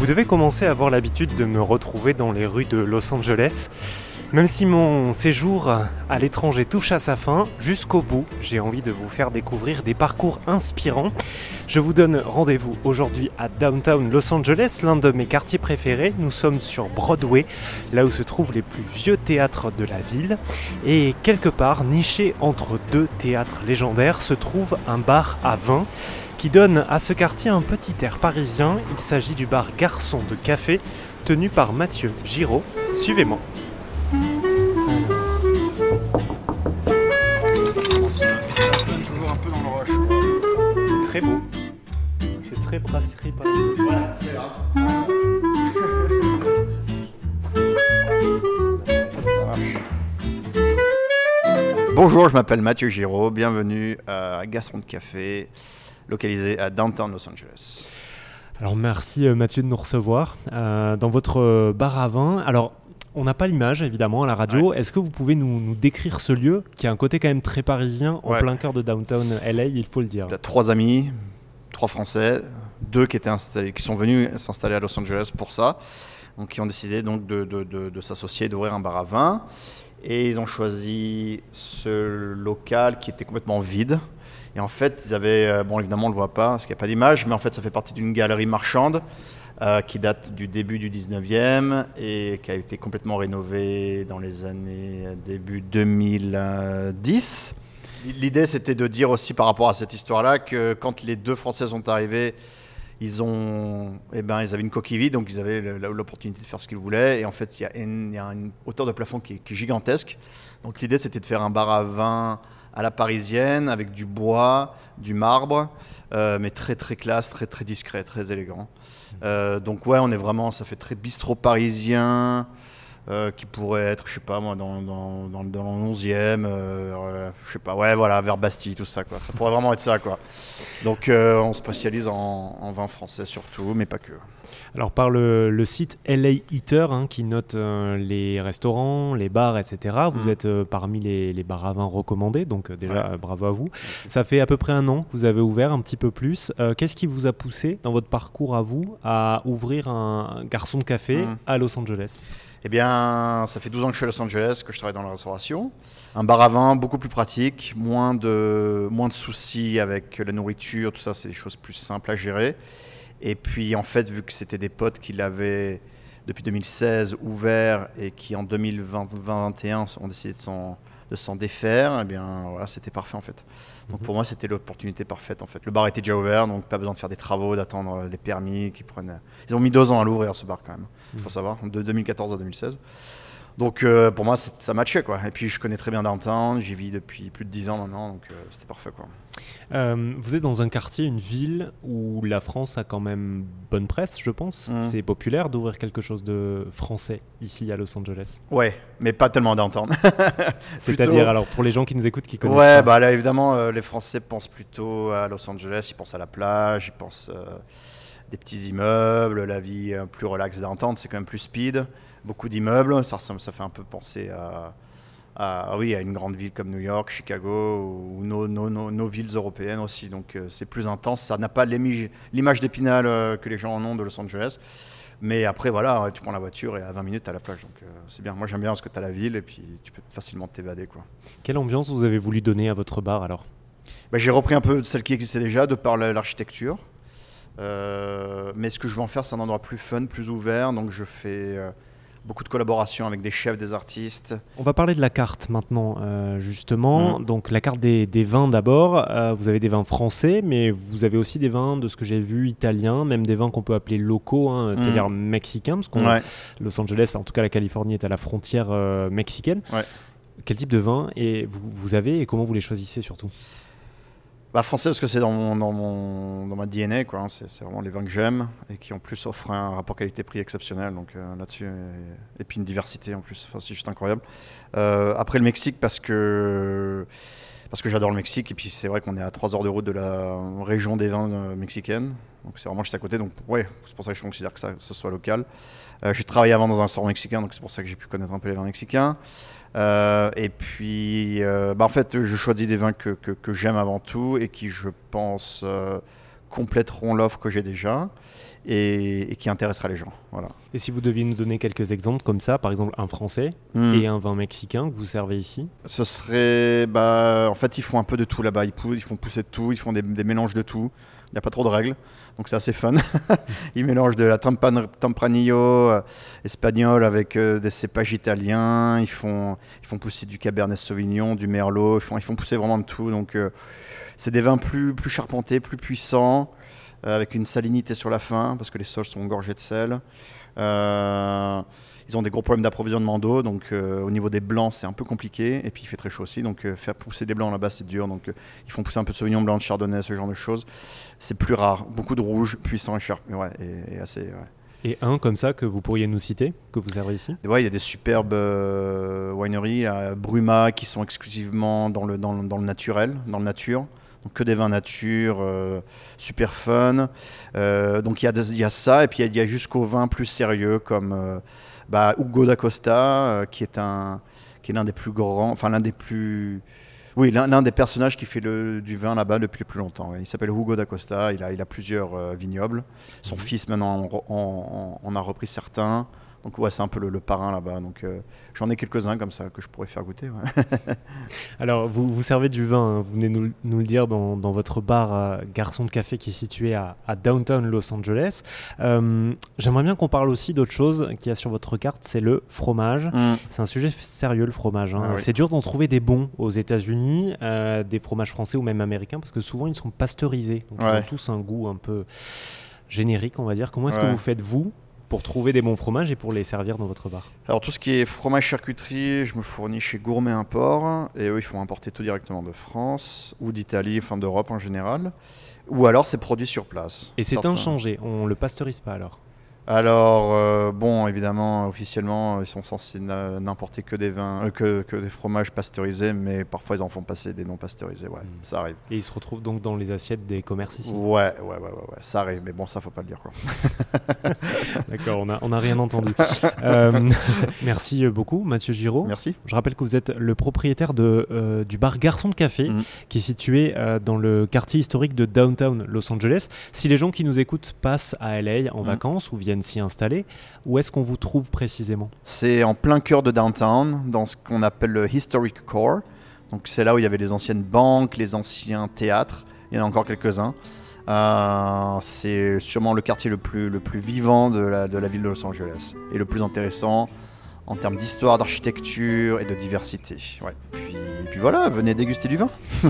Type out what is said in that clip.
Vous devez commencer à avoir l'habitude de me retrouver dans les rues de Los Angeles. Même si mon séjour à l'étranger touche à sa fin, jusqu'au bout, j'ai envie de vous faire découvrir des parcours inspirants. Je vous donne rendez-vous aujourd'hui à Downtown Los Angeles, l'un de mes quartiers préférés. Nous sommes sur Broadway, là où se trouvent les plus vieux théâtres de la ville. Et quelque part, niché entre deux théâtres légendaires, se trouve un bar à vin qui donne à ce quartier un petit air parisien. Il s'agit du bar Garçon de Café, tenu par Mathieu Giraud. Suivez-moi. Très beau. C'est très brasserie parisienne. Là. Bonjour, je m'appelle Mathieu Giraud. Bienvenue à Gaston de Café, localisé à Downtown Los Angeles. Alors merci euh, Mathieu de nous recevoir euh, dans votre euh, bar à vin. Alors on n'a pas l'image évidemment à la radio. Est-ce que vous pouvez nous, nous décrire ce lieu qui a un côté quand même très parisien en Ouais. plein cœur de downtown LA, il faut le dire? Il y a trois amis, trois Français, deux qui, étaient installés, qui sont venus s'installer à Los Angeles pour ça, donc qui ont décidé donc de, de- de- de s'associer, d'ouvrir un bar à vin. Et ils ont choisi ce local qui était complètement vide. Et en fait, ils avaient, euh, bon évidemment on ne le voit pas parce qu'il n'y a pas d'image, mais en fait ça fait partie d'une galerie marchande euh, qui date du début du 19e et qui a été complètement rénovée dans les années euh, début 2010. L'idée, c'était de dire aussi par rapport à cette histoire-là que quand les deux Français sont arrivés, ils ont, eh ben, ils avaient une coquille vide, donc ils avaient l'opportunité de faire ce qu'ils voulaient. Et en fait, il y a une, hauteur de plafond qui est gigantesque. Donc l'idée, c'était de faire un bar à vin à la parisienne, avec du bois, du marbre, euh, mais très très classe, très très discret, très élégant. Euh, donc ouais, on est vraiment, ça fait très bistrot parisien, euh, qui pourrait être, je sais pas moi, dans, dans, dans, dans le 11e, euh, euh, je sais pas, ouais, voilà, vers Bastille, tout ça, quoi. Ça pourrait vraiment être ça, quoi. Donc euh, on spécialise en, en vin français surtout, mais pas que. Alors par le, le site LA Eater hein, qui note euh, les restaurants, les bars, etc. Vous Mhm. êtes parmi les, les bars à vin recommandés, donc déjà Ouais. bravo à vous. Ça fait à peu près un an que vous avez ouvert, un petit peu plus. Qu'est-ce qui vous a poussé dans votre parcours à vous à ouvrir un garçon de café Mhm. à Los Angeles? Eh bien, ça fait 12 ans que je suis à Los Angeles, que je travaille dans la restauration. Un bar à vin beaucoup plus pratique, moins de, moins de soucis avec la nourriture, tout ça, c'est des choses plus simples à gérer. Et puis, en fait, vu que c'était des potes qui l'avaient depuis 2016 ouvert et qui en 2020-2021 ont décidé de s'en, de s'en défaire, eh bien, voilà, c'était parfait en fait. Donc Mhm. pour moi, c'était l'opportunité parfaite en fait. Le bar était déjà ouvert, donc pas besoin de faire des travaux, d'attendre les permis qui prennent. Ils ont mis deux ans à l'ouvrir ce bar quand même faut Mhm. savoir, de 2014 à 2016. Donc euh, pour moi, ça matchait quoi. Et puis je connais très bien Downtown, j'y vis depuis plus de 10 ans maintenant, donc euh, c'était parfait quoi. Euh, vous êtes dans un quartier, une ville où la France a quand même bonne presse, je pense. Mhm. C'est populaire d'ouvrir quelque chose de français ici à Los Angeles. Ouais, mais pas tellement Downtown. C'est-à-dire, alors pour les gens qui nous écoutent, qui connaissent ouais, pas. bah là évidemment, les Français pensent plutôt à Los Angeles, ils pensent à la plage, ils pensent des petits immeubles, la vie euh, plus relaxe Downtown, c'est quand même plus speed, beaucoup d'immeubles, ça, ressemble- ça fait un peu penser à, à, oui, à une grande ville comme New York, Chicago ou nos, nos- nos- nos villes européennes aussi. Donc euh, c'est plus intense, ça n'a pas l'image d'épinal euh, que les gens en ont de Los Angeles. Mais après, voilà, tu prends la voiture et à 20 minutes, tu à la plage. Donc euh, c'est bien. Moi, j'aime bien parce que tu as la ville et puis tu peux facilement t'évader. quoi. Quelle ambiance vous avez voulu donner à votre bar alors? Bah, j'ai repris un peu de celle qui existait déjà, de par la- l'architecture. Euh, mais ce que je veux en faire, c'est un endroit plus fun, plus ouvert. Donc je fais euh, beaucoup de collaborations avec des chefs, des artistes. On va parler de la carte maintenant, euh, justement. Mhm. Donc la carte des, des vins d'abord. Vous avez des vins français, mais vous avez aussi des vins, de ce que j'ai vu, italiens, même des vins qu'on peut appeler locaux, hein, c'est-à-dire mexicains, parce qu'on Ouais. Los Angeles, en tout cas la Californie, est à la frontière mexicaine. Ouais. Quel type de vin et vous, vous avez et comment vous les choisissez surtout? Bah, français parce que c'est dans, mon, dans, mon, dans ma DNA, quoi. hein. C'est, vraiment les vins que j'aime et qui en plus offrent un rapport qualité-prix exceptionnel. Donc euh, là-dessus, et, et puis une diversité en plus. Enfin, c'est juste incroyable. Euh, après le Mexique parce que parce que j'adore le Mexique et puis c'est vrai qu'on est à 3 heures de route de la région des vins euh, mexicaine. Donc c'est vraiment juste à côté. Donc ouais, c'est pour ça que je considère que ça, ce soit local. Euh, j'ai travaillé avant dans un restaurant mexicain, donc c'est pour ça que j'ai pu connaître un peu les vins mexicains. Euh, et puis, bah, en fait, je choisis des vins que, que, j'aime avant tout et qui, je pense, compléteront l'offre que j'ai déjà. Et, qui intéressera les gens. Voilà. Et si vous deviez nous donner quelques exemples comme ça, par exemple un français hmm. et un vin mexicain que vous servez ici? Ce serait. Bah, en fait, ils font un peu de tout là-bas. Ils, ils, font pousser de tout, ils font des, mélanges de tout. Il n'y a pas trop de règles, donc c'est assez fun. ils mélangent de la Tempranillo euh, espagnol avec euh, des cépages italiens. Ils font, ils font pousser du Cabernet Sauvignon, du Merlot. Ils font, ils font pousser vraiment de tout. Donc, euh, c'est des vins plus, plus charpentés, plus puissants. Euh, avec une salinité sur la fin, parce que les sols sont gorgés de sel. Euh, ils ont des gros problèmes d'approvisionnement d'eau, donc euh, au niveau des blancs, c'est un peu compliqué. Et puis il fait très chaud aussi, donc faire pousser des blancs là-bas, c'est dur. Donc ils font pousser un peu de sauvignon blanc, de chardonnay, ce genre de choses. C'est plus rare. Beaucoup de rouge, puissant et cher, ouais, et, assez. Et un comme ça que vous pourriez nous citer, que vous avez ici? Ouais, il y a des superbes wineries, à Bruma, qui sont exclusivement dans le, dans, dans le naturel, dans le nature. Donc que des vins nature, euh, super fun. Euh, donc il y, y, a ça, et puis il y, a jusqu'aux vins plus sérieux comme euh, bah, Hugo d'Acosta, qui est un qui est l'un des plus grands, enfin l'un des plus oui, l'un des personnages qui fait le, du vin là-bas depuis le plus longtemps. Il s'appelle Hugo d'Acosta, il a, il a plusieurs vignobles. Son mhm. fils maintenant en, a repris certains. Donc ouais, c'est un peu le, parrain là-bas. Donc euh, j'en ai quelques-uns comme ça que je pourrais faire goûter. Alors vous, vous servez du vin, hein. vous venez nous, nous, le dire dans, dans votre bar euh, Garçon de Café qui est situé à, à downtown Los Angeles. Euh, j'aimerais bien qu'on parle aussi d'autre chose qu'il y a sur votre carte, c'est le fromage. Mm. C'est un sujet sérieux le fromage. Hein. Ah c'est dur d'en trouver des bons aux États-Unis, des fromages français ou même américains, parce que souvent ils sont pasteurisés. Donc ils ont tous un goût un peu générique, on va dire. Comment est-ce que vous faites vous pour trouver des bons fromages et pour les servir dans votre bar Alors tout ce qui est fromage charcuterie, je me fournis chez Gourmet Import et eux ils font importer tout directement de France ou d'Italie, enfin d'Europe en général. Ou alors c'est produit sur place. Et c'est inchangé, on le pasteurise pas alors alors, euh, bon, évidemment, officiellement, ils sont censés n'importer que des vins, euh, que, que, des fromages pasteurisés, mais parfois ils en font passer des non pasteurisés, ouais, hmm. ça arrive. Et ils se retrouvent donc dans les assiettes des commerces ici ouais, ouais, ouais, ouais, ouais, ça arrive, mais bon, ça faut pas le dire, quoi. D'accord, on n'a on a rien entendu. Euh, merci beaucoup, Mathieu Giraud. Merci. Je rappelle que vous êtes le propriétaire de, du bar Garçon de Café, hmm. qui est situé dans le quartier historique de Downtown Los Angeles. Si les gens qui nous écoutent passent à LA en hmm. vacances ou viennent s'y installer. Où est-ce qu'on vous trouve précisément? C'est en plein cœur de downtown, dans ce qu'on appelle le Historic Core. Donc c'est là où il y avait les anciennes banques, les anciens théâtres. Il y en a encore quelques-uns. Euh, c'est sûrement le quartier le plus, le plus vivant de la, ville de Los Angeles et le plus intéressant en termes d'histoire, d'architecture et de diversité. Ouais. Puis, puis voilà, venez déguster du vin.